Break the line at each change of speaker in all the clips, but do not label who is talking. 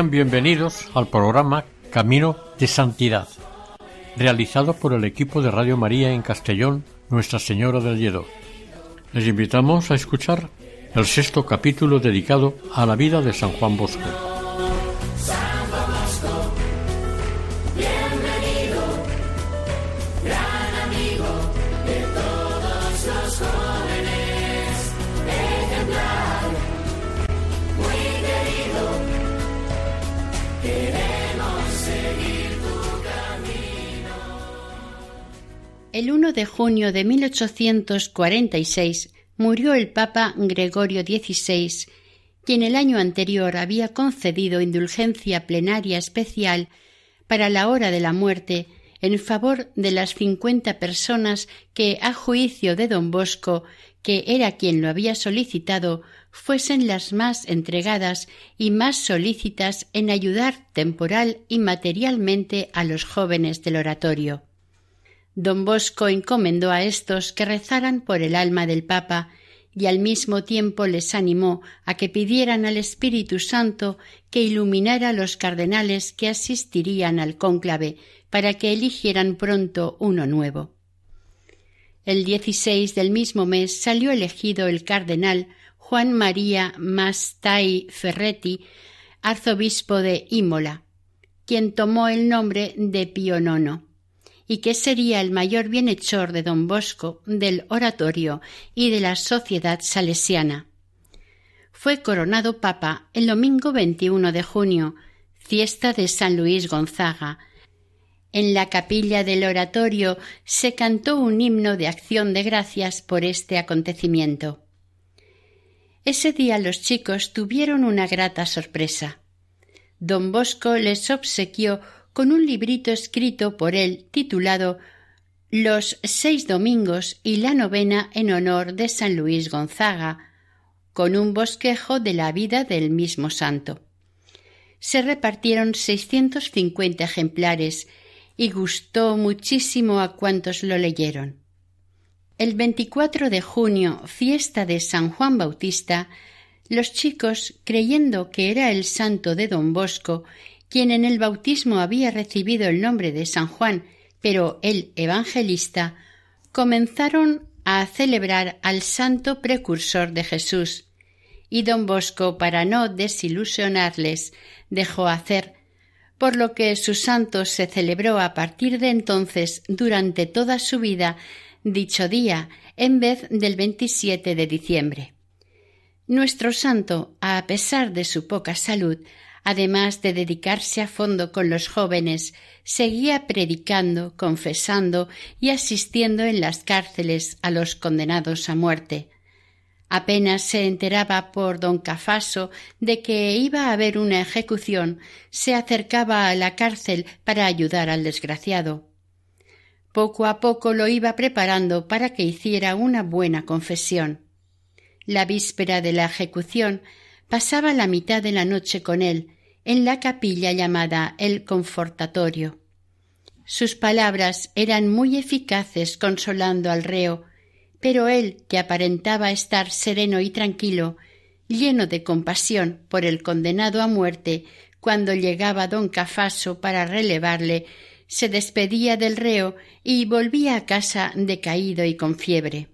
Sean bienvenidos al programa Camino de Santidad, realizado por el equipo de Radio María en Castellón, Nuestra Señora del Lledó. Les invitamos a escuchar el sexto capítulo dedicado a la vida de San Juan Bosco.
El 1 de junio de 1846 murió el Papa Gregorio XVI, quien el año anterior había concedido indulgencia plenaria especial para la hora de la muerte en favor de las cincuenta personas que, a juicio de don Bosco, que era quien lo había solicitado, fuesen las más entregadas y más solícitas en ayudar temporal y materialmente a los jóvenes del oratorio. Don Bosco encomendó a estos que rezaran por el alma del Papa y al mismo tiempo les animó a que pidieran al Espíritu Santo que iluminara a los cardenales que asistirían al cónclave para que eligieran pronto uno nuevo. El 16 del mismo mes salió elegido el cardenal Juan María Mastai Ferretti, arzobispo de Imola, quien tomó el nombre de Pío IX y que sería el mayor bienhechor de don Bosco, del oratorio y de la sociedad salesiana. Fue coronado papa el domingo 21 de junio, fiesta de San Luis Gonzaga. En la capilla del oratorio se cantó un himno de acción de gracias por este acontecimiento. Ese día los chicos tuvieron una grata sorpresa. Don Bosco les obsequió con un librito escrito por él titulado Los seis domingos y la novena en honor de San Luis Gonzaga, con un bosquejo de la vida del mismo santo. Se repartieron seiscientos cincuenta ejemplares y gustó muchísimo a cuantos lo leyeron. El 24 de junio, fiesta de San Juan Bautista, los chicos, creyendo que era el santo de don Bosco quien en el bautismo había recibido el nombre de San Juan, pero el evangelista, comenzaron a celebrar al santo precursor de Jesús, y don Bosco, para no desilusionarles, dejó hacer, por lo que su santo se celebró a partir de entonces durante toda su vida dicho día en vez del 27 de diciembre. Nuestro santo, a pesar de su poca salud, además de dedicarse a fondo con los jóvenes, seguía predicando, confesando y asistiendo en las cárceles a los condenados a muerte. Apenas se enteraba por don Cafaso de que iba a haber una ejecución, se acercaba a la cárcel para ayudar al desgraciado. Poco a poco lo iba preparando para que hiciera una buena confesión. La víspera de la ejecución pasaba la mitad de la noche con él, en la capilla llamada el Confortatorio. Sus palabras eran muy eficaces consolando al reo, pero él, que aparentaba estar sereno y tranquilo, lleno de compasión por el condenado a muerte, cuando llegaba don Cafaso para relevarle, se despedía del reo y volvía a casa decaído y con fiebre.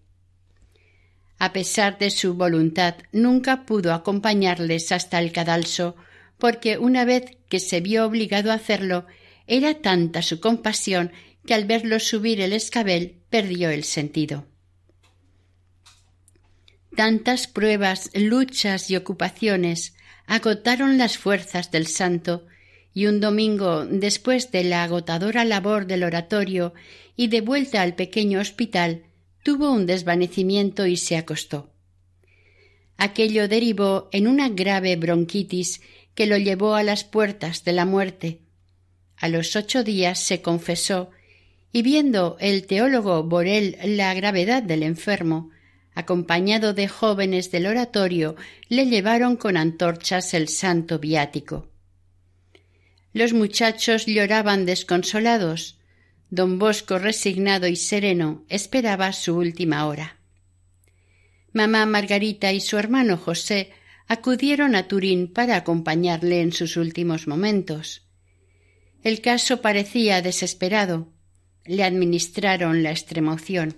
A pesar de su voluntad, nunca pudo acompañarles hasta el cadalso, porque una vez que se vio obligado a hacerlo, era tanta su compasión que al verlo subir el escabel perdió el sentido. Tantas pruebas, luchas y ocupaciones agotaron las fuerzas del santo, y un domingo, después de la agotadora labor del oratorio y de vuelta al pequeño hospital, tuvo un desvanecimiento y se acostó. Aquello derivó en una grave bronquitis que lo llevó a las puertas de la muerte. A los ocho días se confesó y viendo el teólogo Borel la gravedad del enfermo, acompañado de jóvenes del oratorio, le llevaron con antorchas el santo viático. Los muchachos lloraban desconsolados. Don Bosco, resignado y sereno, esperaba su última hora. Mamá Margarita y su hermano José acudieron a Turín para acompañarle en sus últimos momentos. El caso parecía desesperado. Le administraron la extremoción.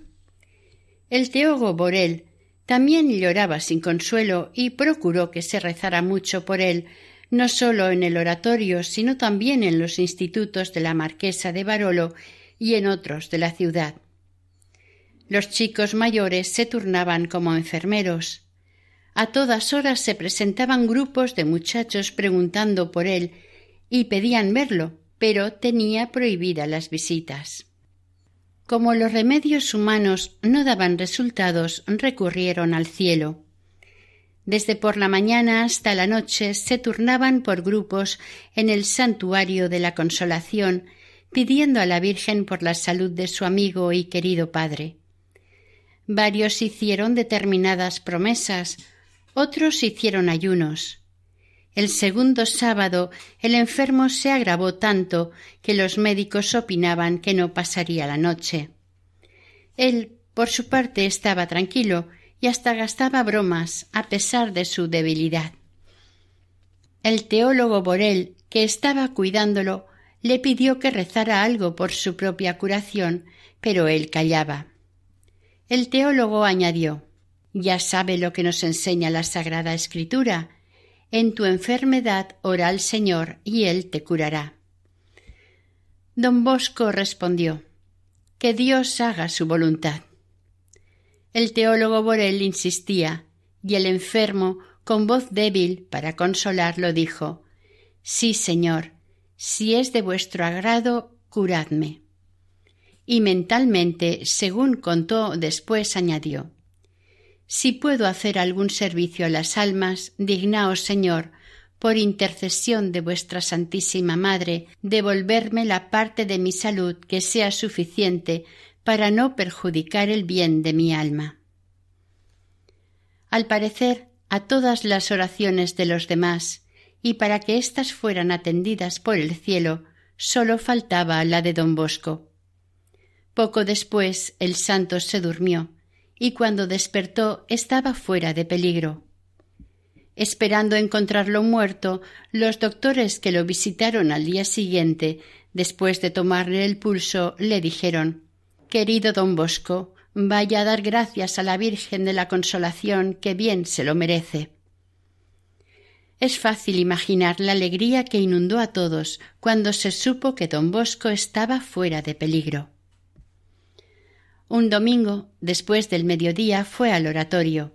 El teólogo Borel también lloraba sin consuelo y procuró que se rezara mucho por él, no sólo en el oratorio, sino también en los institutos de la marquesa de Barolo y en otros de la ciudad. Los chicos mayores se turnaban como enfermeros. A todas horas se presentaban grupos de muchachos preguntando por él y pedían verlo, pero tenía prohibidas las visitas. Como los remedios humanos no daban resultados, recurrieron al cielo. Desde por la mañana hasta la noche se turnaban por grupos en el santuario de la Consolación, pidiendo a la Virgen por la salud de su amigo y querido padre. Varios hicieron determinadas promesas, otros hicieron ayunos. El segundo sábado el enfermo se agravó tanto que los médicos opinaban que no pasaría la noche. Él, por su parte, estaba tranquilo y hasta gastaba bromas a pesar de su debilidad. El teólogo Borel, que estaba cuidándolo, le pidió que rezara algo por su propia curación, pero él callaba. El teólogo añadió Ya sabe lo que nos enseña la Sagrada Escritura. En tu enfermedad ora al Señor y Él te curará. Don Bosco respondió Que Dios haga su voluntad. El teólogo Borel insistía, y el enfermo, con voz débil, para consolarlo, dijo Sí, Señor, si es de vuestro agrado, curadme y mentalmente, según contó después, añadió Si puedo hacer algún servicio a las almas, dignaos, Señor, por intercesión de vuestra Santísima Madre, devolverme la parte de mi salud que sea suficiente para no perjudicar el bien de mi alma. Al parecer, a todas las oraciones de los demás, y para que éstas fueran atendidas por el cielo, sólo faltaba la de don Bosco. Poco después el santo se durmió y cuando despertó estaba fuera de peligro. Esperando encontrarlo muerto, los doctores que lo visitaron al día siguiente, después de tomarle el pulso, le dijeron Querido don Bosco, vaya a dar gracias a la Virgen de la Consolación, que bien se lo merece. Es fácil imaginar la alegría que inundó a todos cuando se supo que don Bosco estaba fuera de peligro. Un domingo, después del mediodía, fue al oratorio.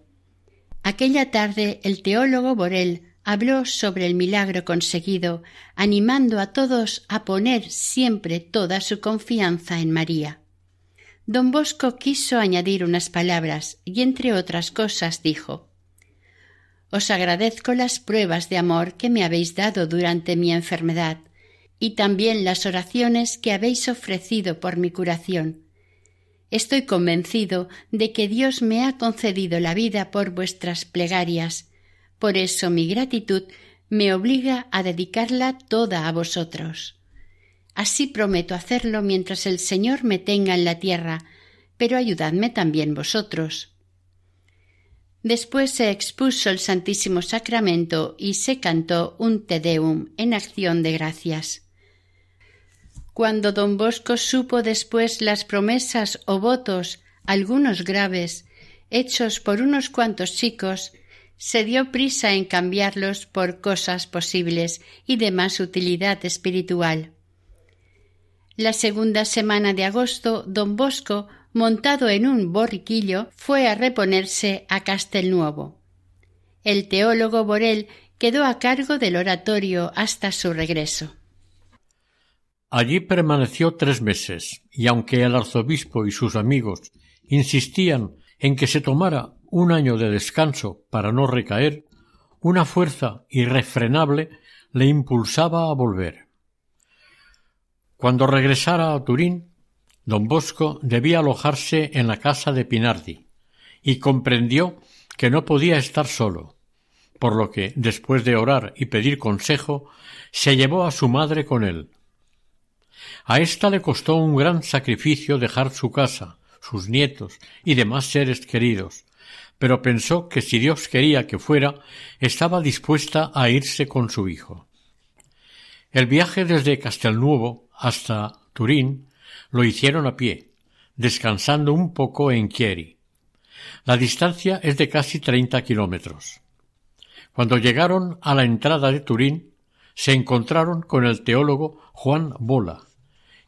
Aquella tarde el teólogo Borel habló sobre el milagro conseguido, animando a todos a poner siempre toda su confianza en María. Don Bosco quiso añadir unas palabras y entre otras cosas dijo Os agradezco las pruebas de amor que me habéis dado durante mi enfermedad y también las oraciones que habéis ofrecido por mi curación Estoy convencido de que Dios me ha concedido la vida por vuestras plegarias. Por eso mi gratitud me obliga a dedicarla toda a vosotros. Así prometo hacerlo mientras el Señor me tenga en la tierra, pero ayudadme también vosotros. Después se expuso el Santísimo Sacramento y se cantó un Te Deum en acción de gracias. Cuando don Bosco supo después las promesas o votos, algunos graves, hechos por unos cuantos chicos, se dio prisa en cambiarlos por cosas posibles y de más utilidad espiritual. La segunda semana de agosto, don Bosco, montado en un borriquillo, fue a reponerse a Castelnuovo. El teólogo Borel quedó a cargo del oratorio hasta su regreso.
Allí permaneció tres meses, y aunque el arzobispo y sus amigos insistían en que se tomara un año de descanso para no recaer, una fuerza irrefrenable le impulsaba a volver. Cuando regresara a Turín, don Bosco debía alojarse en la casa de Pinardi, y comprendió que no podía estar solo, por lo que, después de orar y pedir consejo, se llevó a su madre con él. A ésta le costó un gran sacrificio dejar su casa, sus nietos y demás seres queridos, pero pensó que si Dios quería que fuera, estaba dispuesta a irse con su hijo. El viaje desde Castelnuovo hasta Turín lo hicieron a pie, descansando un poco en Chieri. La distancia es de casi treinta kilómetros. Cuando llegaron a la entrada de Turín, se encontraron con el teólogo Juan Bola,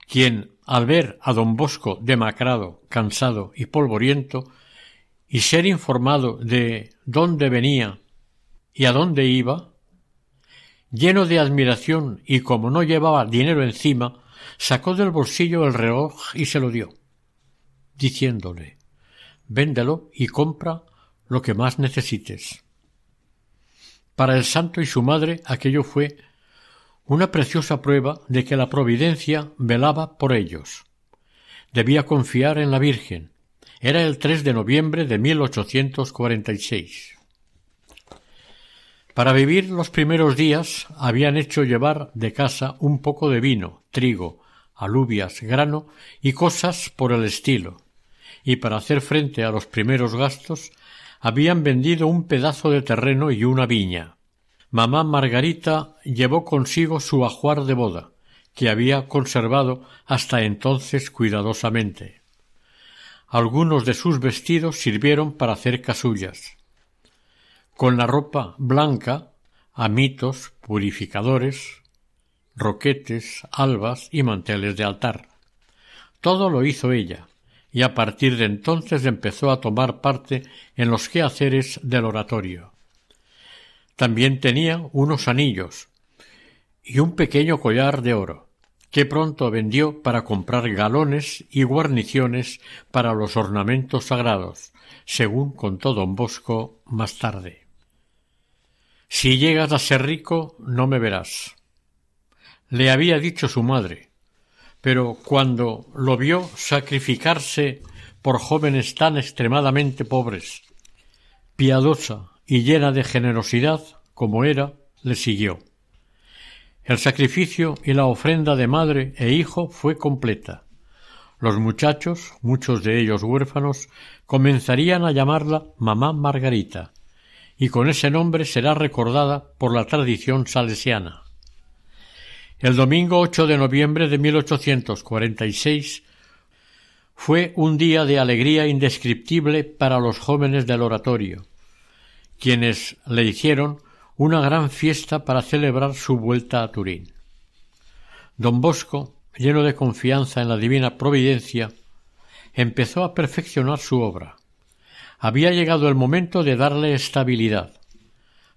quien, al ver a don Bosco demacrado, cansado y polvoriento, y ser informado de dónde venía y a dónde iba, lleno de admiración y como no llevaba dinero encima, sacó del bolsillo el reloj y se lo dio, diciéndole Véndelo y compra lo que más necesites. Para el santo y su madre aquello fue una preciosa prueba de que la providencia velaba por ellos. Debía confiar en la Virgen. Era el 3 de noviembre de 1846. Para vivir los primeros días habían hecho llevar de casa un poco de vino, trigo, alubias, grano y cosas por el estilo, y para hacer frente a los primeros gastos habían vendido un pedazo de terreno y una viña. Mamá Margarita llevó consigo su ajuar de boda, que había conservado hasta entonces cuidadosamente. Algunos de sus vestidos sirvieron para hacer casullas. Con la ropa blanca, amitos, purificadores, roquetes, albas y manteles de altar. Todo lo hizo ella, y a partir de entonces empezó a tomar parte en los quehaceres del oratorio. También tenía unos anillos y un pequeño collar de oro, que pronto vendió para comprar galones y guarniciones para los ornamentos sagrados, según contó don Bosco más tarde. Si llegas a ser rico, no me verás le había dicho su madre, pero cuando lo vio sacrificarse por jóvenes tan extremadamente pobres, piadosa y llena de generosidad como era, le siguió. El sacrificio y la ofrenda de madre e hijo fue completa. Los muchachos, muchos de ellos huérfanos, comenzarían a llamarla mamá Margarita, y con ese nombre será recordada por la tradición salesiana. El domingo 8 de noviembre de 1846 fue un día de alegría indescriptible para los jóvenes del oratorio, quienes le hicieron una gran fiesta para celebrar su vuelta a Turín. Don Bosco, lleno de confianza en la divina providencia, empezó a perfeccionar su obra. Había llegado el momento de darle estabilidad.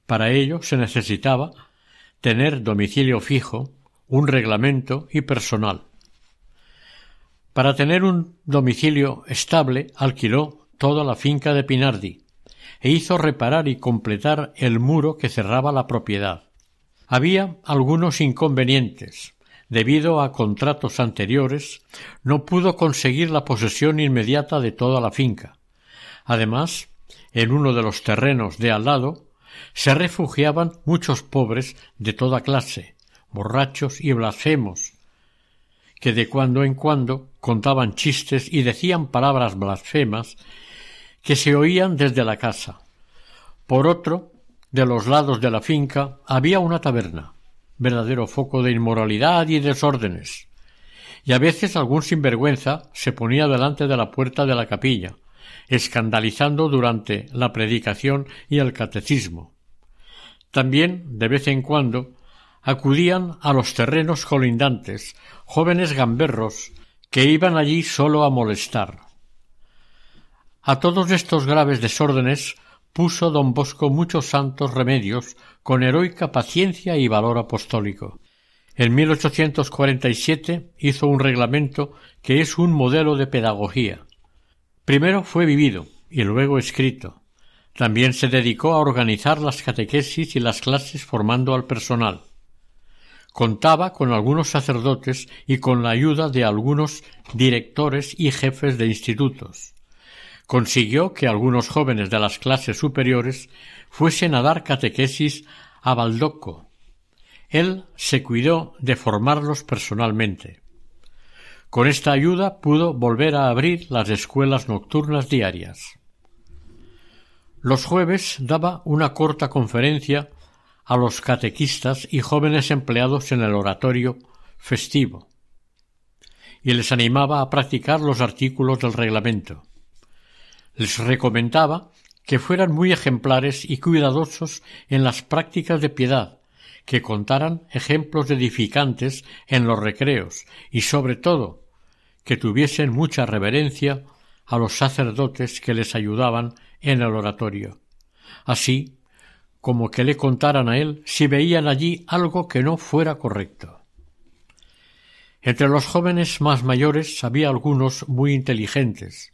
Para ello se necesitaba tener domicilio fijo, un reglamento y personal. Para tener un domicilio estable alquiló toda la finca de Pinardi e hizo reparar y completar el muro que cerraba la propiedad. Había algunos inconvenientes. Debido a contratos anteriores, no pudo conseguir la posesión inmediata de toda la finca. Además, en uno de los terrenos de al lado se refugiaban muchos pobres de toda clase, borrachos y blasfemos, que de cuando en cuando contaban chistes y decían palabras blasfemas que se oían desde la casa. Por otro, de los lados de la finca había una taberna, verdadero foco de inmoralidad y desórdenes, y a veces algún sinvergüenza se ponía delante de la puerta de la capilla, escandalizando durante la predicación y el catecismo. También, de vez en cuando, acudían a los terrenos colindantes jóvenes gamberros que iban allí solo a molestar. A todos estos graves desórdenes puso don Bosco muchos santos remedios con heroica paciencia y valor apostólico. En 1847 hizo un reglamento que es un modelo de pedagogía. Primero fue vivido y luego escrito. También se dedicó a organizar las catequesis y las clases formando al personal. Contaba con algunos sacerdotes y con la ayuda de algunos directores y jefes de institutos. Consiguió que algunos jóvenes de las clases superiores fuesen a dar catequesis a Baldoco, él se cuidó de formarlos personalmente. Con esta ayuda pudo volver a abrir las escuelas nocturnas diarias. Los jueves daba una corta conferencia a los catequistas y jóvenes empleados en el oratorio festivo y les animaba a practicar los artículos del reglamento. Les recomendaba que fueran muy ejemplares y cuidadosos en las prácticas de piedad que contaran ejemplos edificantes en los recreos y sobre todo que tuviesen mucha reverencia a los sacerdotes que les ayudaban en el oratorio, así como que le contaran a él si veían allí algo que no fuera correcto. Entre los jóvenes más mayores había algunos muy inteligentes,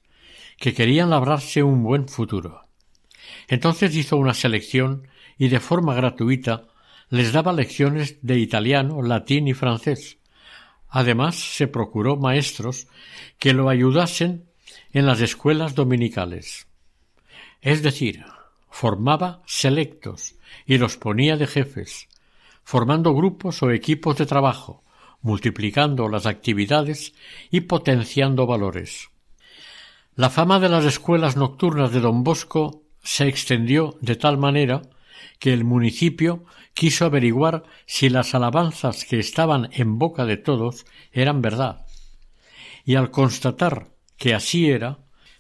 que querían labrarse un buen futuro. Entonces hizo una selección y de forma gratuita les daba lecciones de italiano, latín y francés. Además, se procuró maestros que lo ayudasen en las escuelas dominicales. Es decir, formaba selectos y los ponía de jefes, formando grupos o equipos de trabajo, multiplicando las actividades y potenciando valores. La fama de las escuelas nocturnas de don Bosco se extendió de tal manera que el municipio quiso averiguar si las alabanzas que estaban en boca de todos eran verdad. Y al constatar que así era,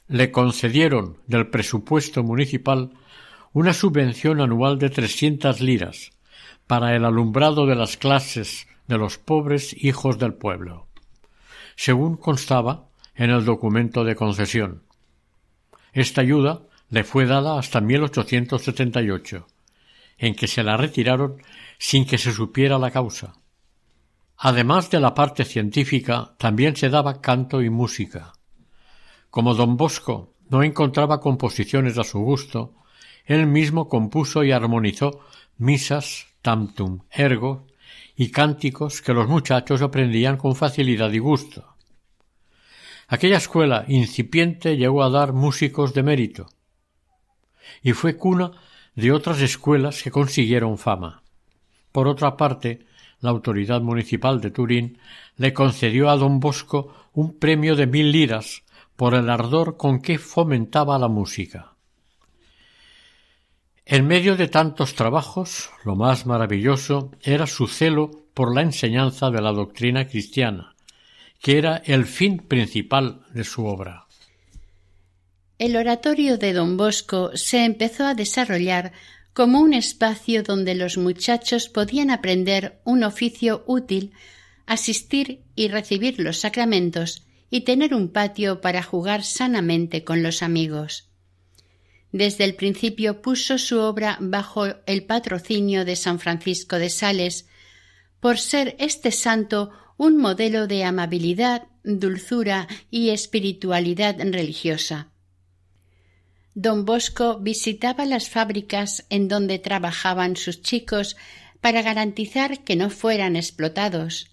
le concedieron del presupuesto municipal una subvención anual de trescientas liras para el alumbrado de las clases de los pobres hijos del pueblo, según constaba en el documento de concesión. Esta ayuda le fue dada hasta 1878 en que se la retiraron sin que se supiera la causa. Además de la parte científica, también se daba canto y música. Como don Bosco no encontraba composiciones a su gusto, él mismo compuso y armonizó misas, tamtum, ergo y cánticos que los muchachos aprendían con facilidad y gusto. Aquella escuela incipiente llegó a dar músicos de mérito y fue cuna de otras escuelas que consiguieron fama. Por otra parte, la autoridad municipal de Turín le concedió a don Bosco un premio de mil liras por el ardor con que fomentaba la música. En medio de tantos trabajos, lo más maravilloso era su celo por la enseñanza de la doctrina cristiana, que era el fin principal de su obra.
El oratorio de don Bosco se empezó a desarrollar como un espacio donde los muchachos podían aprender un oficio útil, asistir y recibir los sacramentos y tener un patio para jugar sanamente con los amigos. Desde el principio puso su obra bajo el patrocinio de San Francisco de Sales, por ser este santo un modelo de amabilidad, dulzura y espiritualidad religiosa. Don Bosco visitaba las fábricas en donde trabajaban sus chicos para garantizar que no fueran explotados.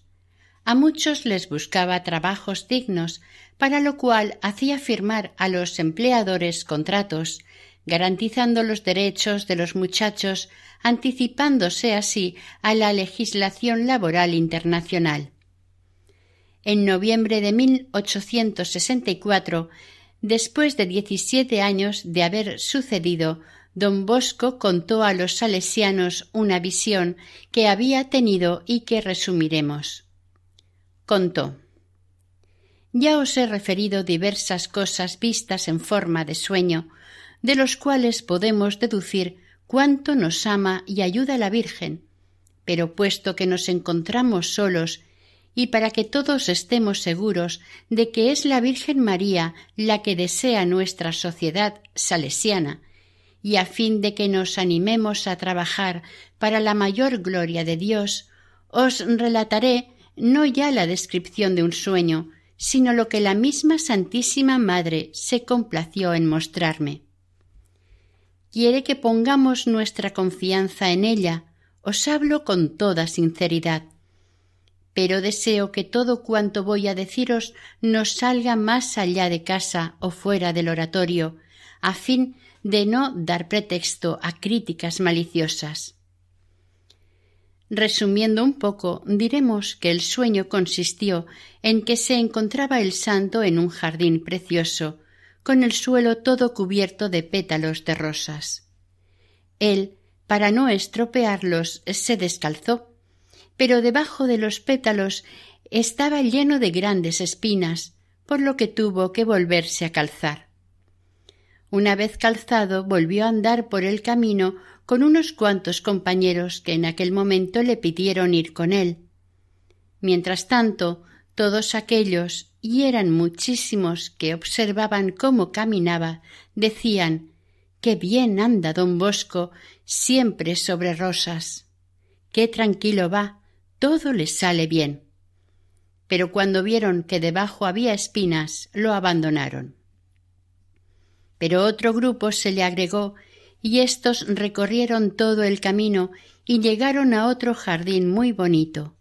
A muchos les buscaba trabajos dignos, para lo cual hacía firmar a los empleadores contratos, garantizando los derechos de los muchachos, anticipándose así a la legislación laboral internacional. En noviembre de 1864 Después de diecisiete años de haber sucedido, don Bosco contó a los salesianos una visión que había tenido y que resumiremos. Contó. Ya os he referido diversas cosas vistas en forma de sueño, de los cuales podemos deducir cuánto nos ama y ayuda la Virgen. Pero puesto que nos encontramos solos y para que todos estemos seguros de que es la Virgen María la que desea nuestra sociedad salesiana, y a fin de que nos animemos a trabajar para la mayor gloria de Dios, os relataré no ya la descripción de un sueño, sino lo que la misma Santísima Madre se complació en mostrarme. Quiere que pongamos nuestra confianza en ella, os hablo con toda sinceridad. Pero deseo que todo cuanto voy a deciros nos salga más allá de casa o fuera del oratorio, a fin de no dar pretexto a críticas maliciosas. Resumiendo un poco, diremos que el sueño consistió en que se encontraba el santo en un jardín precioso, con el suelo todo cubierto de pétalos de rosas. Él, para no estropearlos, se descalzó, pero debajo de los pétalos estaba lleno de grandes espinas, por lo que tuvo que volverse a calzar. Una vez calzado volvió a andar por el camino con unos cuantos compañeros que en aquel momento le pidieron ir con él. Mientras tanto, todos aquellos, y eran muchísimos que observaban cómo caminaba, decían Qué bien anda don Bosco, siempre sobre rosas. Qué tranquilo va, todo le sale bien. Pero cuando vieron que debajo había espinas, lo abandonaron pero otro grupo se le agregó y éstos recorrieron todo el camino y llegaron a otro jardín muy bonito.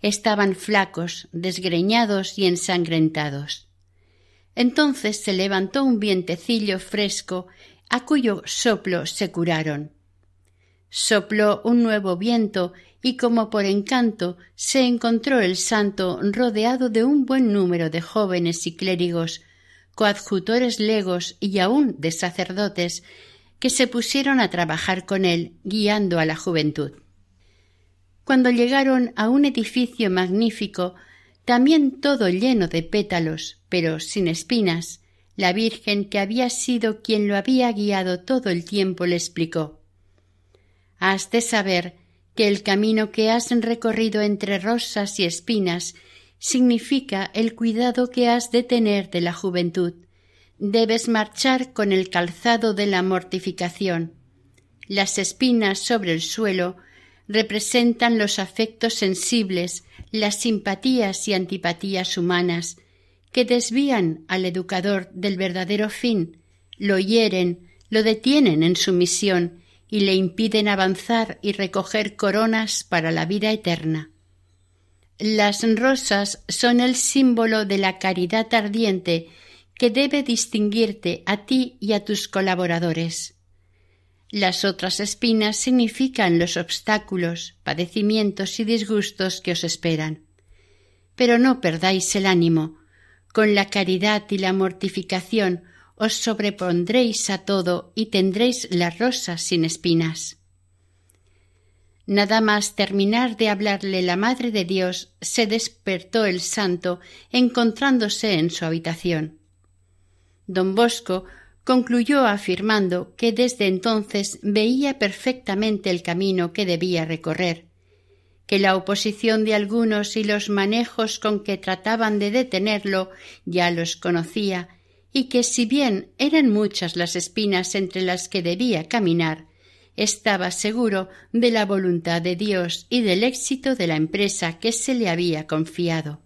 Estaban flacos, desgreñados y ensangrentados. Entonces se levantó un vientecillo fresco a cuyo soplo se curaron. Sopló un nuevo viento y como por encanto se encontró el santo rodeado de un buen número de jóvenes y clérigos coadjutores legos y aun de sacerdotes, que se pusieron a trabajar con él, guiando a la juventud. Cuando llegaron a un edificio magnífico, también todo lleno de pétalos, pero sin espinas, la Virgen, que había sido quien lo había guiado todo el tiempo, le explicó Has de saber que el camino que has recorrido entre rosas y espinas significa el cuidado que has de tener de la juventud. Debes marchar con el calzado de la mortificación. Las espinas sobre el suelo representan los afectos sensibles, las simpatías y antipatías humanas, que desvían al educador del verdadero fin, lo hieren, lo detienen en su misión y le impiden avanzar y recoger coronas para la vida eterna. Las rosas son el símbolo de la caridad ardiente que debe distinguirte a ti y a tus colaboradores. Las otras espinas significan los obstáculos, padecimientos y disgustos que os esperan. Pero no perdáis el ánimo. Con la caridad y la mortificación os sobrepondréis a todo y tendréis las rosas sin espinas. Nada más terminar de hablarle la Madre de Dios, se despertó el santo, encontrándose en su habitación. Don Bosco concluyó afirmando que desde entonces veía perfectamente el camino que debía recorrer, que la oposición de algunos y los manejos con que trataban de detenerlo ya los conocía, y que si bien eran muchas las espinas entre las que debía caminar, estaba seguro de la voluntad de Dios y del éxito de la empresa que se le había confiado.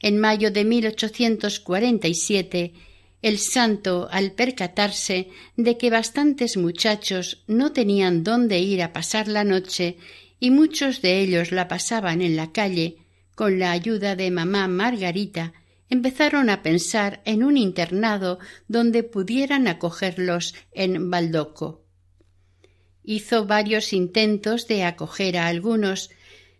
En mayo de 1847, el santo, al percatarse de que bastantes muchachos no tenían dónde ir a pasar la noche y muchos de ellos la pasaban en la calle, con la ayuda de mamá Margarita, empezaron a pensar en un internado donde pudieran acogerlos en Baldoco. Hizo varios intentos de acoger a algunos,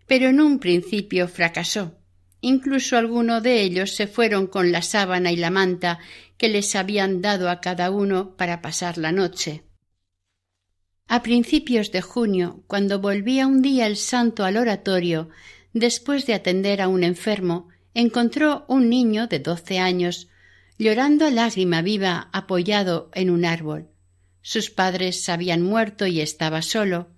pero en un principio fracasó. Incluso algunos de ellos se fueron con la sábana y la manta que les habían dado a cada uno para pasar la noche. A principios de junio, cuando volvía un día el santo al oratorio, después de atender a un enfermo, encontró un niño de doce años llorando lágrima viva apoyado en un árbol. Sus padres habían muerto y estaba solo.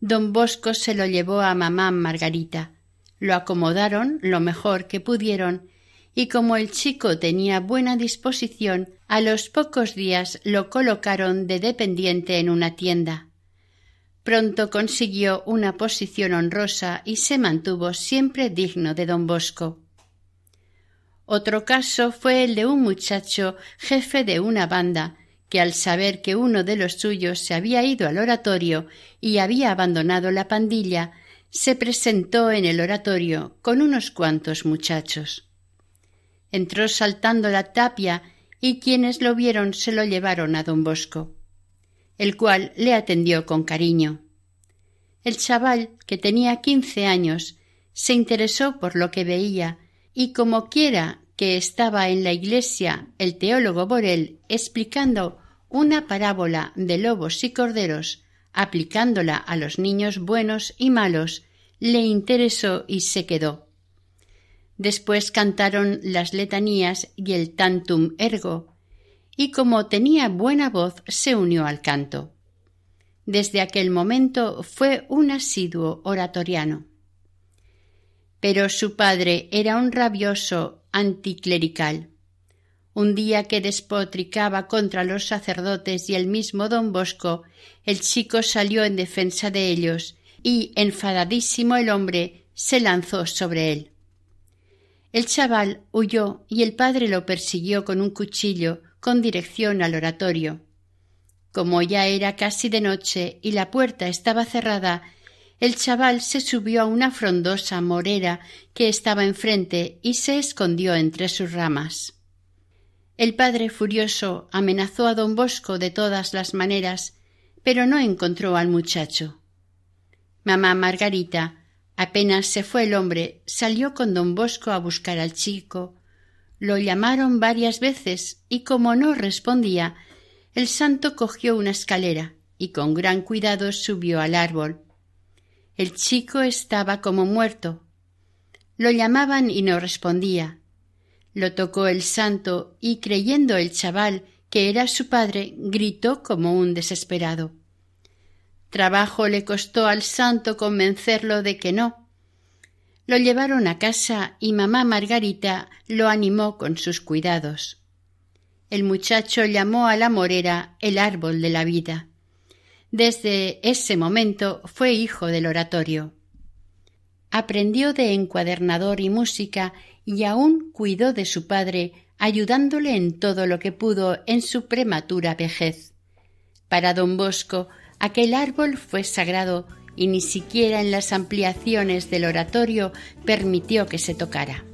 Don Bosco se lo llevó a mamá Margarita. Lo acomodaron lo mejor que pudieron y como el chico tenía buena disposición, a los pocos días lo colocaron de dependiente en una tienda. Pronto consiguió una posición honrosa y se mantuvo siempre digno de don Bosco. Otro caso fue el de un muchacho jefe de una banda que al saber que uno de los suyos se había ido al oratorio y había abandonado la pandilla, se presentó en el oratorio con unos cuantos muchachos. Entró saltando la tapia y quienes lo vieron se lo llevaron a don Bosco, el cual le atendió con cariño. El chaval, que tenía quince años, se interesó por lo que veía y como quiera que estaba en la iglesia el teólogo Borel explicando una parábola de lobos y corderos aplicándola a los niños buenos y malos, le interesó y se quedó. Después cantaron las letanías y el tantum ergo, y como tenía buena voz se unió al canto. Desde aquel momento fue un asiduo oratoriano. Pero su padre era un rabioso anticlerical. Un día que despotricaba contra los sacerdotes y el mismo don Bosco, el chico salió en defensa de ellos, y enfadadísimo el hombre se lanzó sobre él. El chaval huyó y el padre lo persiguió con un cuchillo con dirección al oratorio. Como ya era casi de noche y la puerta estaba cerrada, el chaval se subió a una frondosa morera que estaba enfrente y se escondió entre sus ramas. El padre furioso amenazó a don Bosco de todas las maneras, pero no encontró al muchacho. Mamá Margarita, apenas se fue el hombre, salió con don Bosco a buscar al chico. Lo llamaron varias veces y como no respondía, el santo cogió una escalera y con gran cuidado subió al árbol. El chico estaba como muerto. Lo llamaban y no respondía. Lo tocó el santo y creyendo el chaval que era su padre, gritó como un desesperado. Trabajo le costó al santo convencerlo de que no. Lo llevaron a casa y mamá Margarita lo animó con sus cuidados. El muchacho llamó a la morera el árbol de la vida. Desde ese momento fue hijo del oratorio. Aprendió de encuadernador y música y aún cuidó de su padre, ayudándole en todo lo que pudo en su prematura vejez. Para don Bosco aquel árbol fue sagrado y ni siquiera en las ampliaciones del oratorio permitió que se tocara.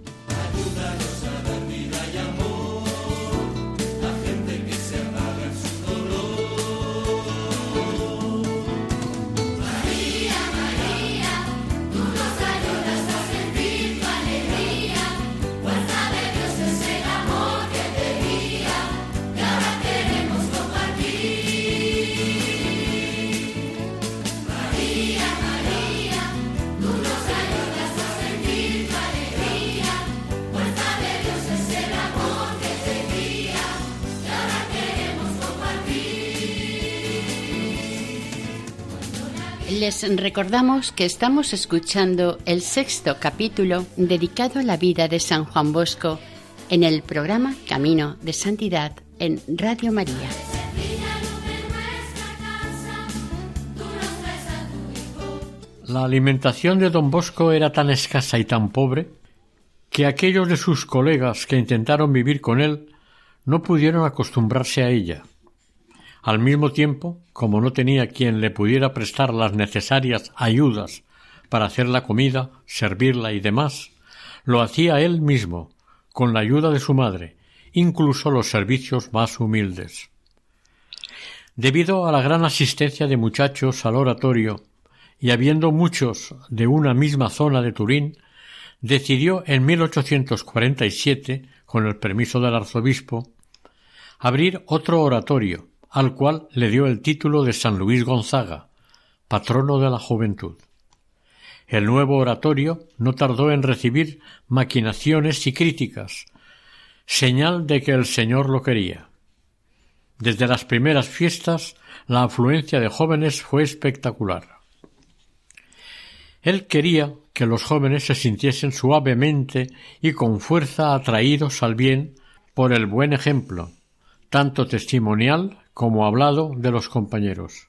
Les recordamos que estamos escuchando el sexto capítulo dedicado a la vida de San Juan Bosco en el programa Camino de Santidad en Radio María.
La alimentación de don Bosco era tan escasa y tan pobre que aquellos de sus colegas que intentaron vivir con él no pudieron acostumbrarse a ella. Al mismo tiempo, como no tenía quien le pudiera prestar las necesarias ayudas para hacer la comida, servirla y demás, lo hacía él mismo, con la ayuda de su madre, incluso los servicios más humildes. Debido a la gran asistencia de muchachos al oratorio y habiendo muchos de una misma zona de Turín, decidió en 1847, con el permiso del arzobispo, abrir otro oratorio, al cual le dio el título de San Luis Gonzaga, patrono de la juventud. El nuevo oratorio no tardó en recibir maquinaciones y críticas, señal de que el Señor lo quería. Desde las primeras fiestas la afluencia de jóvenes fue espectacular. Él quería que los jóvenes se sintiesen suavemente y con fuerza atraídos al bien por el buen ejemplo, tanto testimonial como hablado de los compañeros.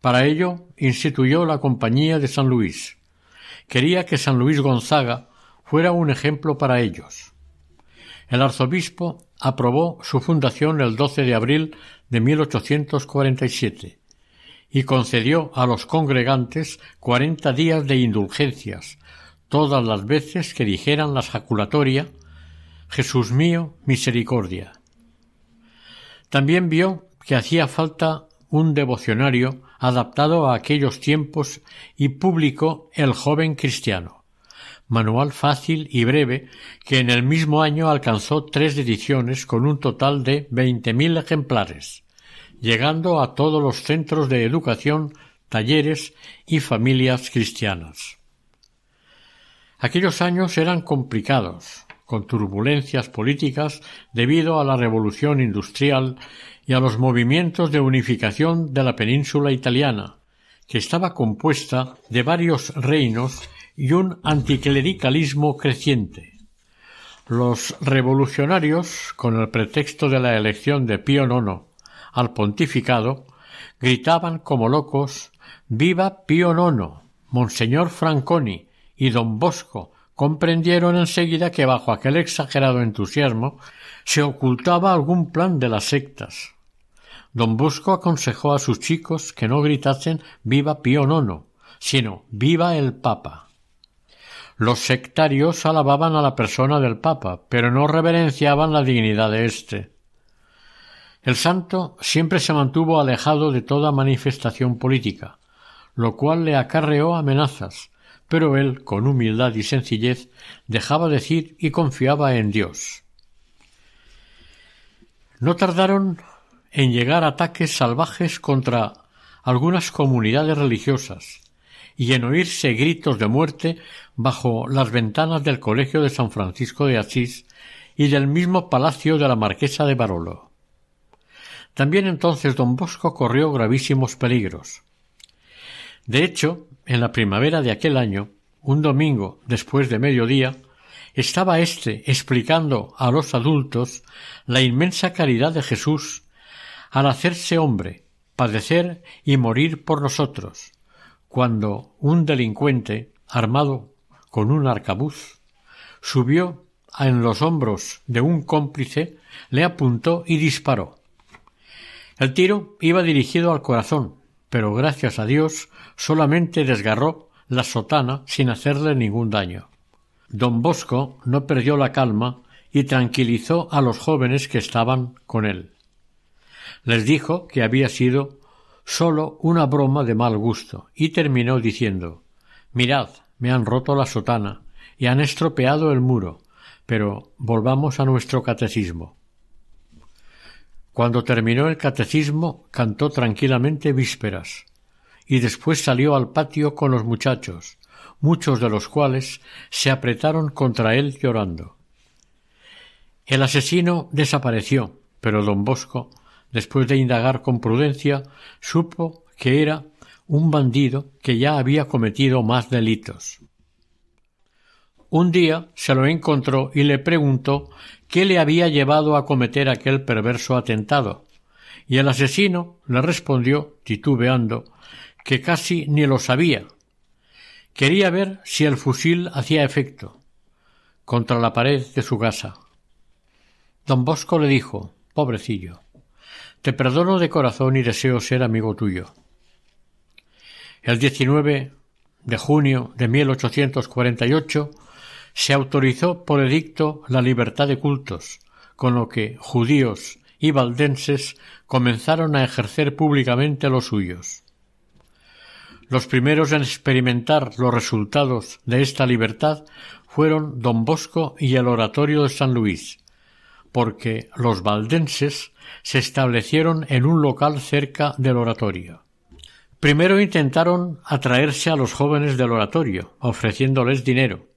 Para ello instituyó la Compañía de San Luis. Quería que San Luis Gonzaga fuera un ejemplo para ellos. El arzobispo aprobó su fundación el 12 de abril de 1847 y concedió a los congregantes cuarenta días de indulgencias, todas las veces que dijeran la jaculatoria Jesús mío, misericordia. También vio que hacía falta un devocionario adaptado a aquellos tiempos y publicó El joven cristiano, manual fácil y breve que en el mismo año alcanzó tres ediciones con un total de veinte mil ejemplares, llegando a todos los centros de educación, talleres y familias cristianas. Aquellos años eran complicados, con turbulencias políticas debido a la revolución industrial y a los movimientos de unificación de la península italiana, que estaba compuesta de varios reinos y un anticlericalismo creciente. Los revolucionarios, con el pretexto de la elección de Pío IX al pontificado, gritaban como locos Viva Pío IX, Monseñor Franconi y don Bosco comprendieron enseguida que bajo aquel exagerado entusiasmo se ocultaba algún plan de las sectas. Don Bosco aconsejó a sus chicos que no gritasen Viva Pío IX, sino Viva el Papa. Los sectarios alababan a la persona del Papa, pero no reverenciaban la dignidad de éste. El santo siempre se mantuvo alejado de toda manifestación política, lo cual le acarreó amenazas, pero él, con humildad y sencillez, dejaba decir y confiaba en Dios. No tardaron en llegar ataques salvajes contra algunas comunidades religiosas y en oírse gritos de muerte bajo las ventanas del Colegio de San Francisco de Asís y del mismo palacio de la Marquesa de Barolo. También entonces don Bosco corrió gravísimos peligros. De hecho, en la primavera de aquel año, un domingo después de mediodía, estaba éste explicando a los adultos la inmensa caridad de Jesús al hacerse hombre, padecer y morir por nosotros, cuando un delincuente, armado con un arcabuz, subió en los hombros de un cómplice, le apuntó y disparó. El tiro iba dirigido al corazón, pero gracias a Dios solamente desgarró la sotana sin hacerle ningún daño. Don Bosco no perdió la calma y tranquilizó a los jóvenes que estaban con él. Les dijo que había sido sólo una broma de mal gusto y terminó diciendo Mirad, me han roto la sotana y han estropeado el muro, pero volvamos a nuestro catecismo. Cuando terminó el catecismo cantó tranquilamente vísperas y después salió al patio con los muchachos, muchos de los cuales se apretaron contra él llorando. El asesino desapareció, pero don Bosco después de indagar con prudencia, supo que era un bandido que ya había cometido más delitos. Un día se lo encontró y le preguntó qué le había llevado a cometer aquel perverso atentado, y el asesino le respondió, titubeando, que casi ni lo sabía. Quería ver si el fusil hacía efecto contra la pared de su casa. Don Bosco le dijo Pobrecillo, te perdono de corazón y deseo ser amigo tuyo. El 19 de junio de 1848 se autorizó por edicto la libertad de cultos, con lo que judíos y valdenses comenzaron a ejercer públicamente los suyos. Los primeros en experimentar los resultados de esta libertad fueron don Bosco y el oratorio de San Luis, porque los valdenses se establecieron en un local cerca del oratorio. Primero intentaron atraerse a los jóvenes del oratorio, ofreciéndoles dinero,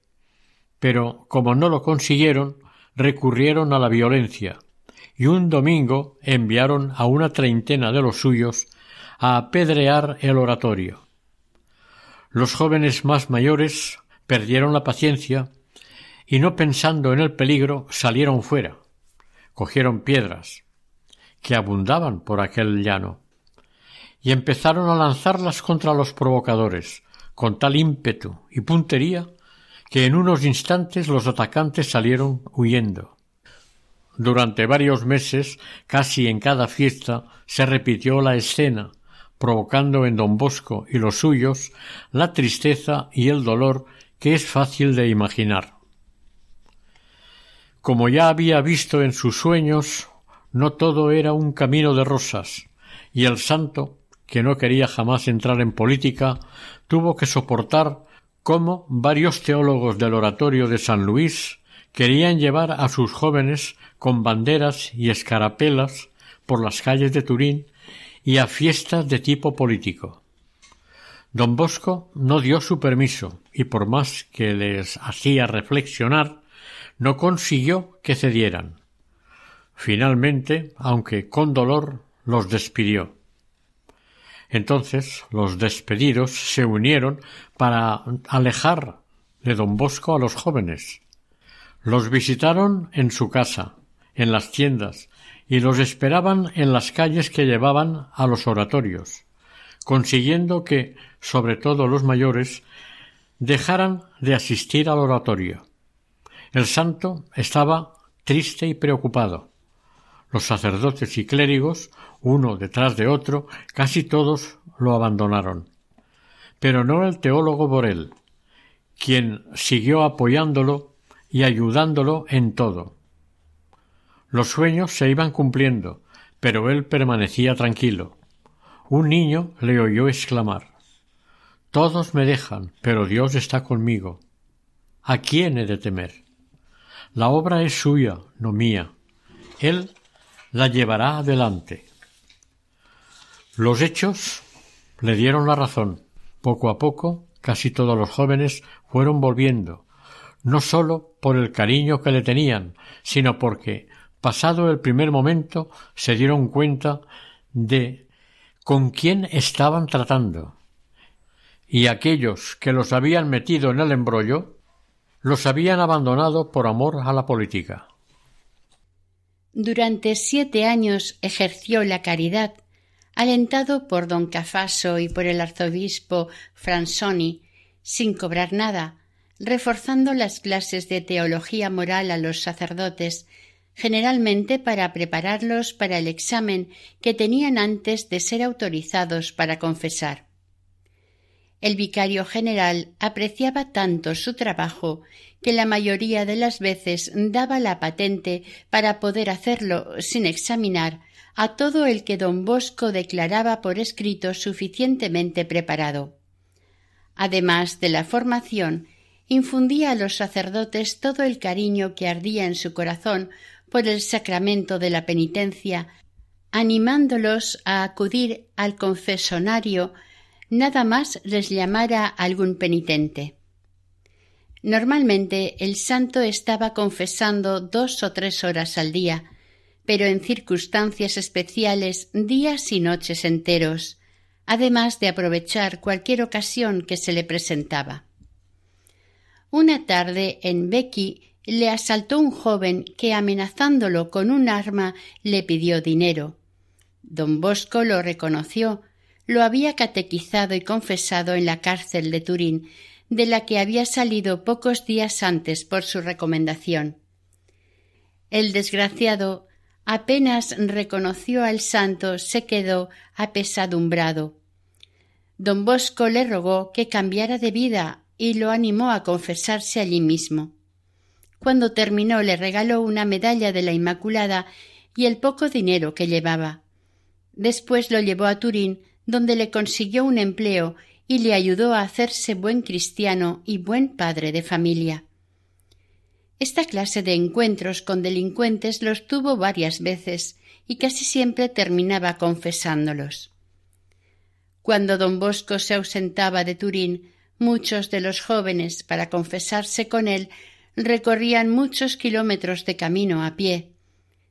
pero como no lo consiguieron, recurrieron a la violencia, y un domingo enviaron a una treintena de los suyos a apedrear el oratorio. Los jóvenes más mayores perdieron la paciencia y no pensando en el peligro salieron fuera, cogieron piedras, que abundaban por aquel llano, y empezaron a lanzarlas contra los provocadores, con tal ímpetu y puntería que en unos instantes los atacantes salieron huyendo. Durante varios meses, casi en cada fiesta, se repitió la escena, provocando en don Bosco y los suyos la tristeza y el dolor que es fácil de imaginar. Como ya había visto en sus sueños, no todo era un camino de rosas, y el santo, que no quería jamás entrar en política, tuvo que soportar cómo varios teólogos del oratorio de San Luis querían llevar a sus jóvenes con banderas y escarapelas por las calles de Turín y a fiestas de tipo político. Don Bosco no dio su permiso y por más que les hacía reflexionar, no consiguió que cedieran. Finalmente, aunque con dolor, los despidió. Entonces los despedidos se unieron para alejar de don Bosco a los jóvenes. Los visitaron en su casa, en las tiendas, y los esperaban en las calles que llevaban a los oratorios, consiguiendo que, sobre todo los mayores, dejaran de asistir al oratorio. El santo estaba triste y preocupado. Los sacerdotes y clérigos, uno detrás de otro, casi todos lo abandonaron. Pero no el teólogo Borel, quien siguió apoyándolo y ayudándolo en todo. Los sueños se iban cumpliendo, pero él permanecía tranquilo. Un niño le oyó exclamar Todos me dejan, pero Dios está conmigo. ¿A quién he de temer? La obra es suya, no mía. Él la llevará adelante. Los hechos le dieron la razón. Poco a poco, casi todos los jóvenes fueron volviendo, no sólo por el cariño que le tenían, sino porque pasado el primer momento, se dieron cuenta de con quién estaban tratando. Y aquellos que los habían metido en el embrollo, los habían abandonado por amor a la política.
Durante siete años ejerció la caridad, alentado por don Cafaso y por el arzobispo Fransoni, sin cobrar nada, reforzando las clases de teología moral a los sacerdotes generalmente para prepararlos para el examen que tenían antes de ser autorizados para confesar. El vicario general apreciaba tanto su trabajo que la mayoría de las veces daba la patente para poder hacerlo sin examinar a todo el que don Bosco declaraba por escrito suficientemente preparado. Además de la formación, infundía a los sacerdotes todo el cariño que ardía en su corazón por el sacramento de la penitencia, animándolos a acudir al confesonario nada más les llamara algún penitente. Normalmente el santo estaba confesando dos o tres horas al día, pero en circunstancias especiales días y noches enteros, además de aprovechar cualquier ocasión que se le presentaba. Una tarde en Becky le asaltó un joven que amenazándolo con un arma le pidió dinero. Don Bosco lo reconoció, lo había catequizado y confesado en la cárcel de Turín, de la que había salido pocos días antes por su recomendación. El desgraciado apenas reconoció al santo se quedó apesadumbrado. Don Bosco le rogó que cambiara de vida y lo animó a confesarse allí mismo. Cuando terminó le regaló una medalla de la Inmaculada y el poco dinero que llevaba. Después lo llevó a Turín, donde le consiguió un empleo y le ayudó a hacerse buen cristiano y buen padre de familia. Esta clase de encuentros con delincuentes los tuvo varias veces y casi siempre terminaba confesándolos. Cuando don Bosco se ausentaba de Turín, muchos de los jóvenes, para confesarse con él, recorrían muchos kilómetros de camino a pie.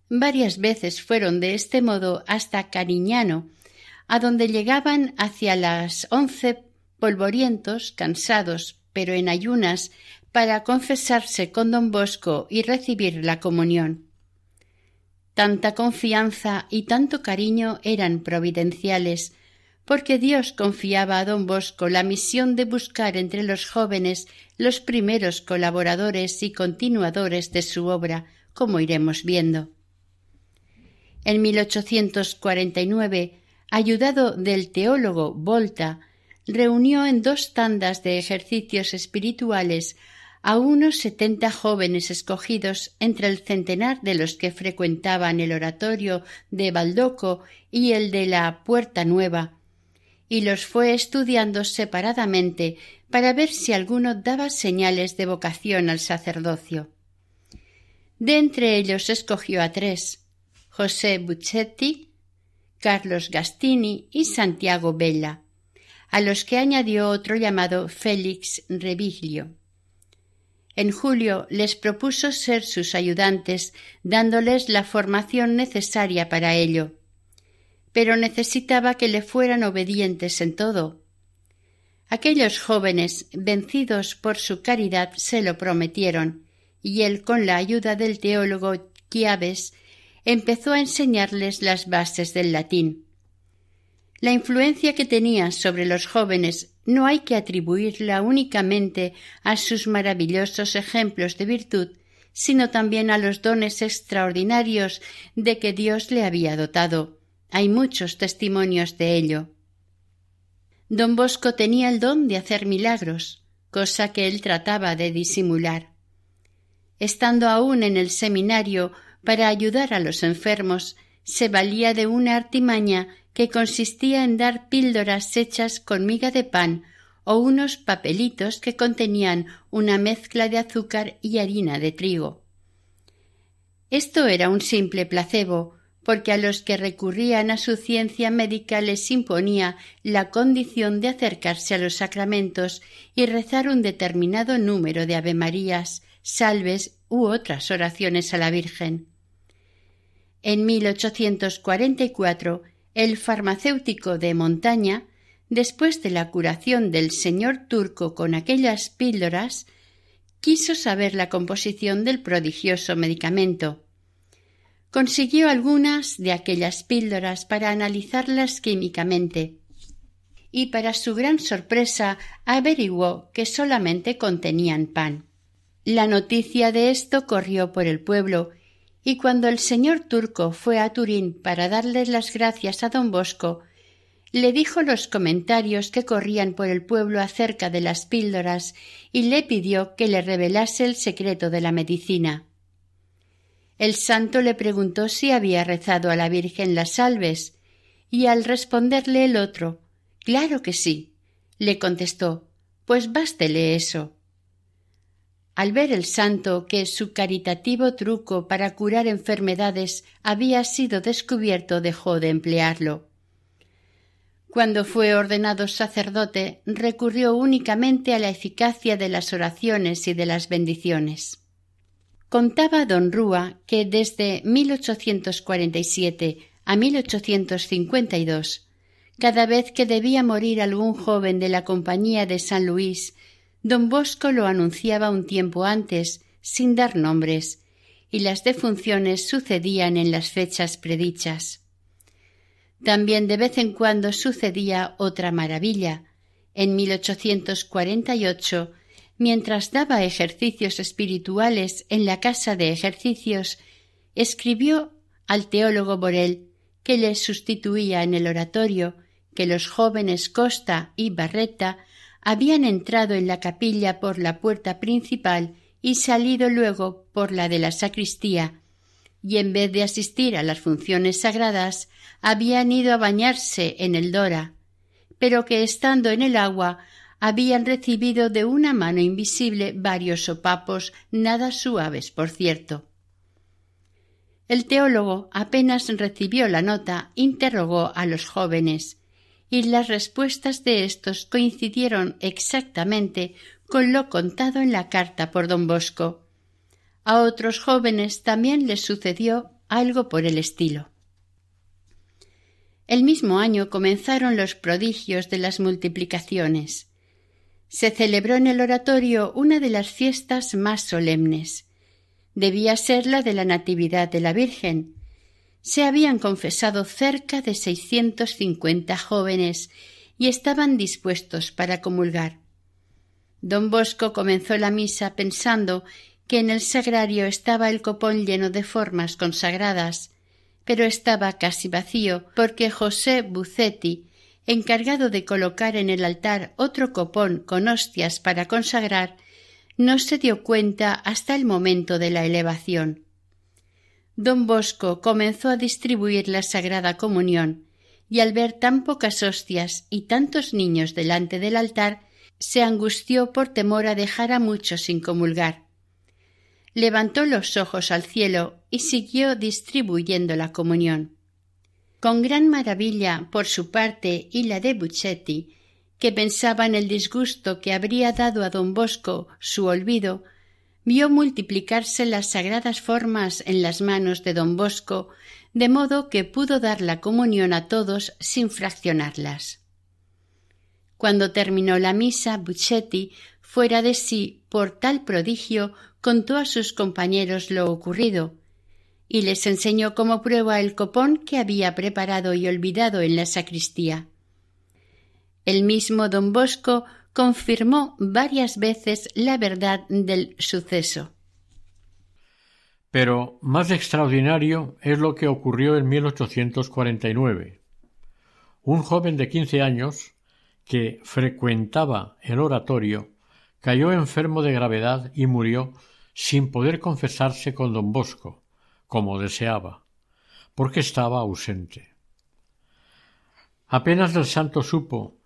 Varias veces fueron de este modo hasta Cariñano, a donde llegaban hacia las once polvorientos, cansados, pero en ayunas, para confesarse con don Bosco y recibir la comunión. Tanta confianza y tanto cariño eran providenciales, porque Dios confiaba a don Bosco la misión de buscar entre los jóvenes los primeros colaboradores y continuadores de su obra, como iremos viendo. En 1849, ayudado del teólogo Volta, reunió en dos tandas de ejercicios espirituales a unos setenta jóvenes escogidos entre el centenar de los que frecuentaban el oratorio de Baldoco y el de la Puerta Nueva, y los fue estudiando separadamente para ver si alguno daba señales de vocación al sacerdocio. De entre ellos escogió a tres José Carlos Gastini y Santiago Bella, a los que añadió otro llamado Félix Reviglio. En julio les propuso ser sus ayudantes, dándoles la formación necesaria para ello. Pero necesitaba que le fueran obedientes en todo. Aquellos jóvenes, vencidos por su caridad, se lo prometieron, y él, con la ayuda del teólogo Chiaves, empezó a enseñarles las bases del latín. La influencia que tenía sobre los jóvenes no hay que atribuirla únicamente a sus maravillosos ejemplos de virtud, sino también a los dones extraordinarios de que Dios le había dotado. Hay muchos testimonios de ello. Don Bosco tenía el don de hacer milagros, cosa que él trataba de disimular. Estando aún en el seminario para ayudar a los enfermos, se valía de una artimaña que consistía en dar píldoras hechas con miga de pan o unos papelitos que contenían una mezcla de azúcar y harina de trigo. Esto era un simple placebo, porque a los que recurrían a su ciencia médica les imponía la condición de acercarse a los sacramentos y rezar un determinado número de avemarías, salves u otras oraciones a la Virgen. En 1844 el farmacéutico de montaña, después de la curación del señor turco con aquellas píldoras, quiso saber la composición del prodigioso medicamento. Consiguió algunas de aquellas píldoras para analizarlas químicamente y para su gran sorpresa averiguó que solamente contenían pan. La noticia de esto corrió por el pueblo y cuando el señor turco fue a Turín para darle las gracias a don Bosco, le dijo los comentarios que corrían por el pueblo acerca de las píldoras y le pidió que le revelase el secreto de la medicina. El santo le preguntó si había rezado a la Virgen las salves, y al responderle el otro Claro que sí, le contestó Pues bástele eso al ver el santo que su caritativo truco para curar enfermedades había sido descubierto dejó de emplearlo. Cuando fue ordenado sacerdote recurrió únicamente a la eficacia de las oraciones y de las bendiciones. Contaba don Rúa que desde 1847 a 1852, cada vez que debía morir algún joven de la Compañía de San Luis Don Bosco lo anunciaba un tiempo antes, sin dar nombres, y las defunciones sucedían en las fechas predichas. También de vez en cuando sucedía otra maravilla. En 1848, mientras daba ejercicios espirituales en la casa de ejercicios, escribió al teólogo Borel, que le sustituía en el oratorio, que los jóvenes Costa y Barreta habían entrado en la capilla por la puerta principal y salido luego por la de la sacristía, y en vez de asistir a las funciones sagradas, habían ido a bañarse en el Dora, pero que estando en el agua habían recibido de una mano invisible varios sopapos nada suaves, por cierto. El teólogo apenas recibió la nota, interrogó a los jóvenes y las respuestas de éstos coincidieron exactamente con lo contado en la carta por don Bosco. A otros jóvenes también les sucedió algo por el estilo. El mismo año comenzaron los prodigios de las multiplicaciones. Se celebró en el oratorio una de las fiestas más solemnes. Debía ser la de la Natividad de la Virgen, Se habían confesado cerca de seiscientos cincuenta jóvenes y estaban dispuestos para comulgar. Don Bosco comenzó la misa pensando que en el sagrario estaba el copón lleno de formas consagradas, pero estaba casi vacío porque José Bucetti, encargado de colocar en el altar otro copón con hostias para consagrar, no se dio cuenta hasta el momento de la elevación. Don Bosco comenzó a distribuir la Sagrada Comunión, y al ver tan pocas hostias y tantos niños delante del altar, se angustió por temor a dejar a muchos sin comulgar. Levantó los ojos al cielo y siguió distribuyendo la comunión. Con gran maravilla por su parte y la de Buccetti, que pensaba en el disgusto que habría dado a don Bosco su olvido, vio multiplicarse las sagradas formas en las manos de don Bosco, de modo que pudo dar la comunión a todos sin fraccionarlas. Cuando terminó la misa, Buccetti, fuera de sí por tal prodigio, contó a sus compañeros lo ocurrido, y les enseñó como prueba el copón que había preparado y olvidado en la sacristía. El mismo don Bosco confirmó varias veces la verdad del suceso.
Pero más extraordinario es lo que ocurrió en 1849. Un joven de quince años que frecuentaba el oratorio, cayó enfermo de gravedad y murió sin poder confesarse con don Bosco, como deseaba, porque estaba ausente. Apenas el santo supo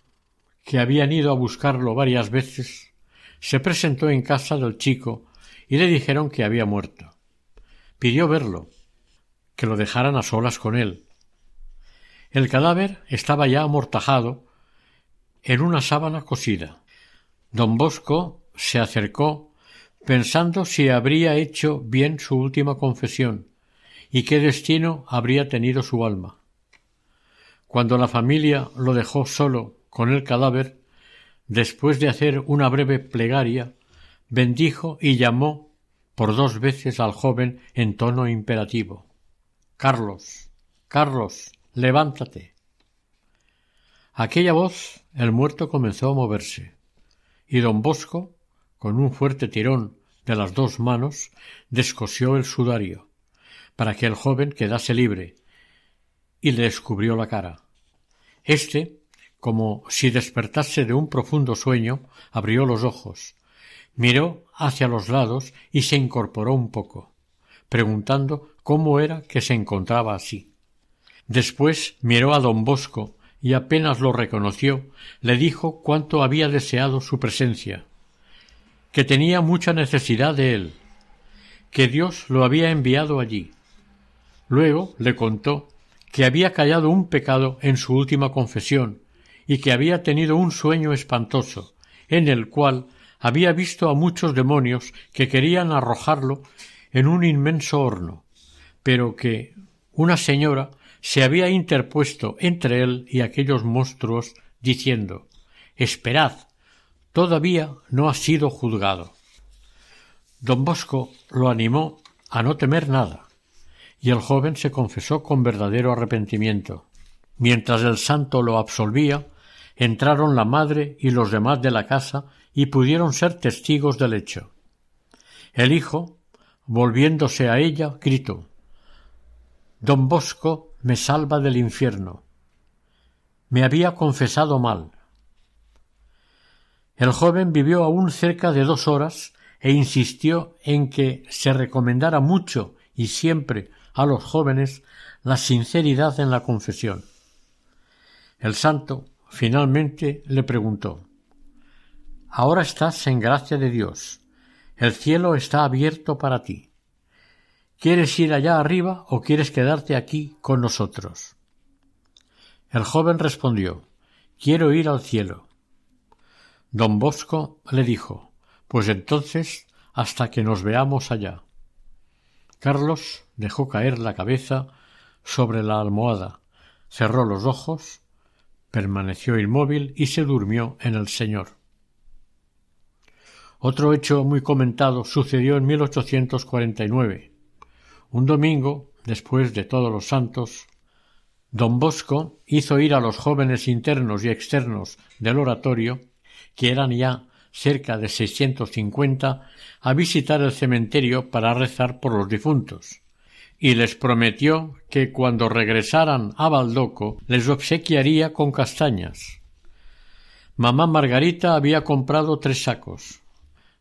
que habían ido a buscarlo varias veces, se presentó en casa del chico y le dijeron que había muerto. Pidió verlo, que lo dejaran a solas con él. El cadáver estaba ya amortajado en una sábana cosida. Don Bosco se acercó pensando si habría hecho bien su última confesión y qué destino habría tenido su alma. Cuando la familia lo dejó solo con el cadáver, después de hacer una breve plegaria, bendijo y llamó por dos veces al joven en tono imperativo. Carlos, Carlos, levántate. Aquella voz el muerto comenzó a moverse, y don Bosco, con un fuerte tirón de las dos manos, descosió el sudario, para que el joven quedase libre, y le descubrió la cara. Este, como si despertase de un profundo sueño, abrió los ojos, miró hacia los lados y se incorporó un poco, preguntando cómo era que se encontraba así. Después miró a don Bosco y apenas lo reconoció, le dijo cuánto había deseado su presencia, que tenía mucha necesidad de él, que Dios lo había enviado allí. Luego le contó que había callado un pecado en su última confesión y que había tenido un sueño espantoso, en el cual había visto a muchos demonios que querían arrojarlo en un inmenso horno, pero que una señora se había interpuesto entre él y aquellos monstruos, diciendo Esperad, todavía no ha sido juzgado. Don Bosco lo animó a no temer nada, y el joven se confesó con verdadero arrepentimiento. Mientras el santo lo absolvía, entraron la madre y los demás de la casa y pudieron ser testigos del hecho. El hijo, volviéndose a ella, gritó Don Bosco me salva del infierno. Me había confesado mal. El joven vivió aún cerca de dos horas e insistió en que se recomendara mucho y siempre a los jóvenes la sinceridad en la confesión. El santo finalmente le preguntó Ahora estás en gracia de Dios. El cielo está abierto para ti. ¿Quieres ir allá arriba o quieres quedarte aquí con nosotros? El joven respondió Quiero ir al cielo. Don Bosco le dijo Pues entonces hasta que nos veamos allá. Carlos dejó caer la cabeza sobre la almohada, cerró los ojos, permaneció inmóvil y se durmió en el Señor. Otro hecho muy comentado sucedió en 1849. Un domingo después de todos los santos, don Bosco hizo ir a los jóvenes internos y externos del oratorio, que eran ya cerca de seiscientos cincuenta, a visitar el cementerio para rezar por los difuntos, y les prometió que cuando regresaran a Baldoco les obsequiaría con castañas. Mamá Margarita había comprado tres sacos,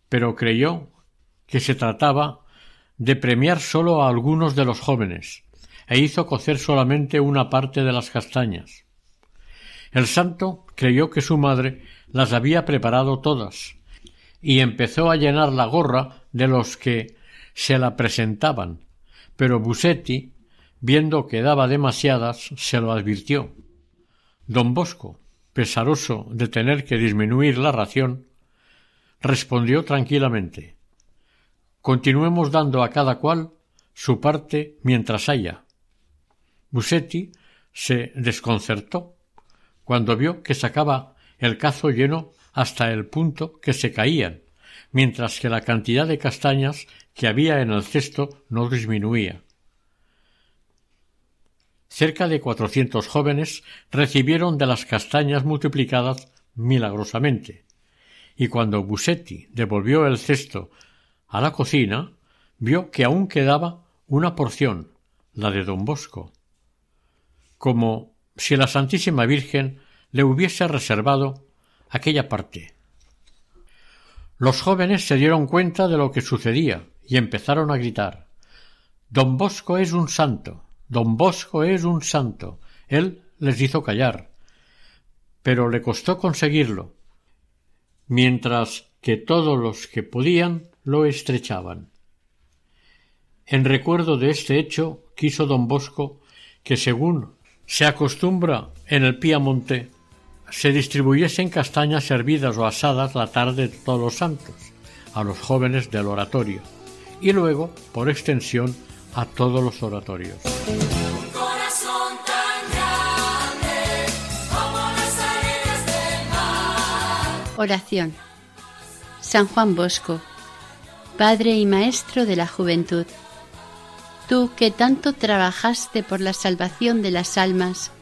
pero creyó que se trataba de premiar solo a algunos de los jóvenes, e hizo cocer solamente una parte de las castañas. El santo creyó que su madre las había preparado todas, y empezó a llenar la gorra de los que se la presentaban, pero Busetti, viendo que daba demasiadas, se lo advirtió. Don Bosco, pesaroso de tener que disminuir la ración, respondió tranquilamente Continuemos dando a cada cual su parte mientras haya. Busetti se desconcertó cuando vio que sacaba el cazo lleno hasta el punto que se caían, mientras que la cantidad de castañas que había en el cesto no disminuía. Cerca de cuatrocientos jóvenes recibieron de las castañas multiplicadas milagrosamente, y cuando Busetti devolvió el cesto a la cocina, vio que aún quedaba una porción, la de don Bosco, como si la Santísima Virgen le hubiese reservado aquella parte. Los jóvenes se dieron cuenta de lo que sucedía y empezaron a gritar Don Bosco es un santo. Don Bosco es un santo. Él les hizo callar, pero le costó conseguirlo, mientras que todos los que podían lo estrechaban. En recuerdo de este hecho quiso don Bosco que, según se acostumbra en el Piamonte, se distribuyesen castañas hervidas o asadas la tarde de todos los santos a los jóvenes del oratorio y luego, por extensión, a todos los oratorios.
Oración. San Juan Bosco, Padre y Maestro de la Juventud. Tú que tanto trabajaste por la salvación de las almas,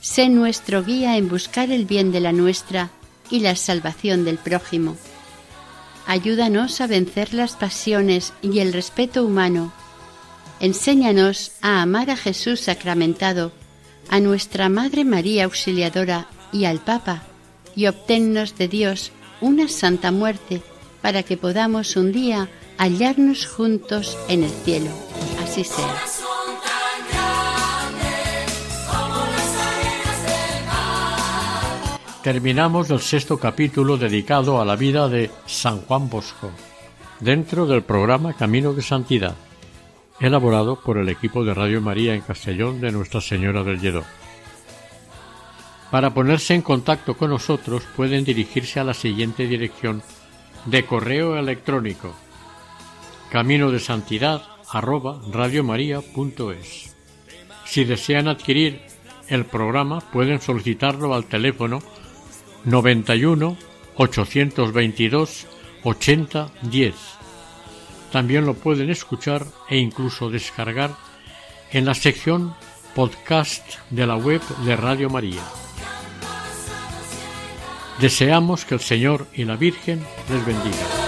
sé nuestro guía en buscar el bien de la nuestra y la salvación del prójimo. Ayúdanos a vencer las pasiones y el respeto humano. Enséñanos a amar a Jesús sacramentado, a nuestra Madre María Auxiliadora y al Papa, y obténnos de Dios una santa muerte para que podamos un día hallarnos juntos en el cielo. Así sea.
Terminamos el sexto capítulo dedicado a la vida de San Juan Bosco, dentro del programa Camino de Santidad, elaborado por el equipo de Radio María en Castellón de Nuestra Señora del Lledó. Para ponerse en contacto con nosotros pueden dirigirse a la siguiente dirección de correo electrónico camino de santidad arroba. Si desean adquirir el programa pueden solicitarlo al teléfono 91 822 80 10. También lo pueden escuchar e incluso descargar en la sección podcast de la web de Radio María. Deseamos que el Señor y la Virgen les bendiga.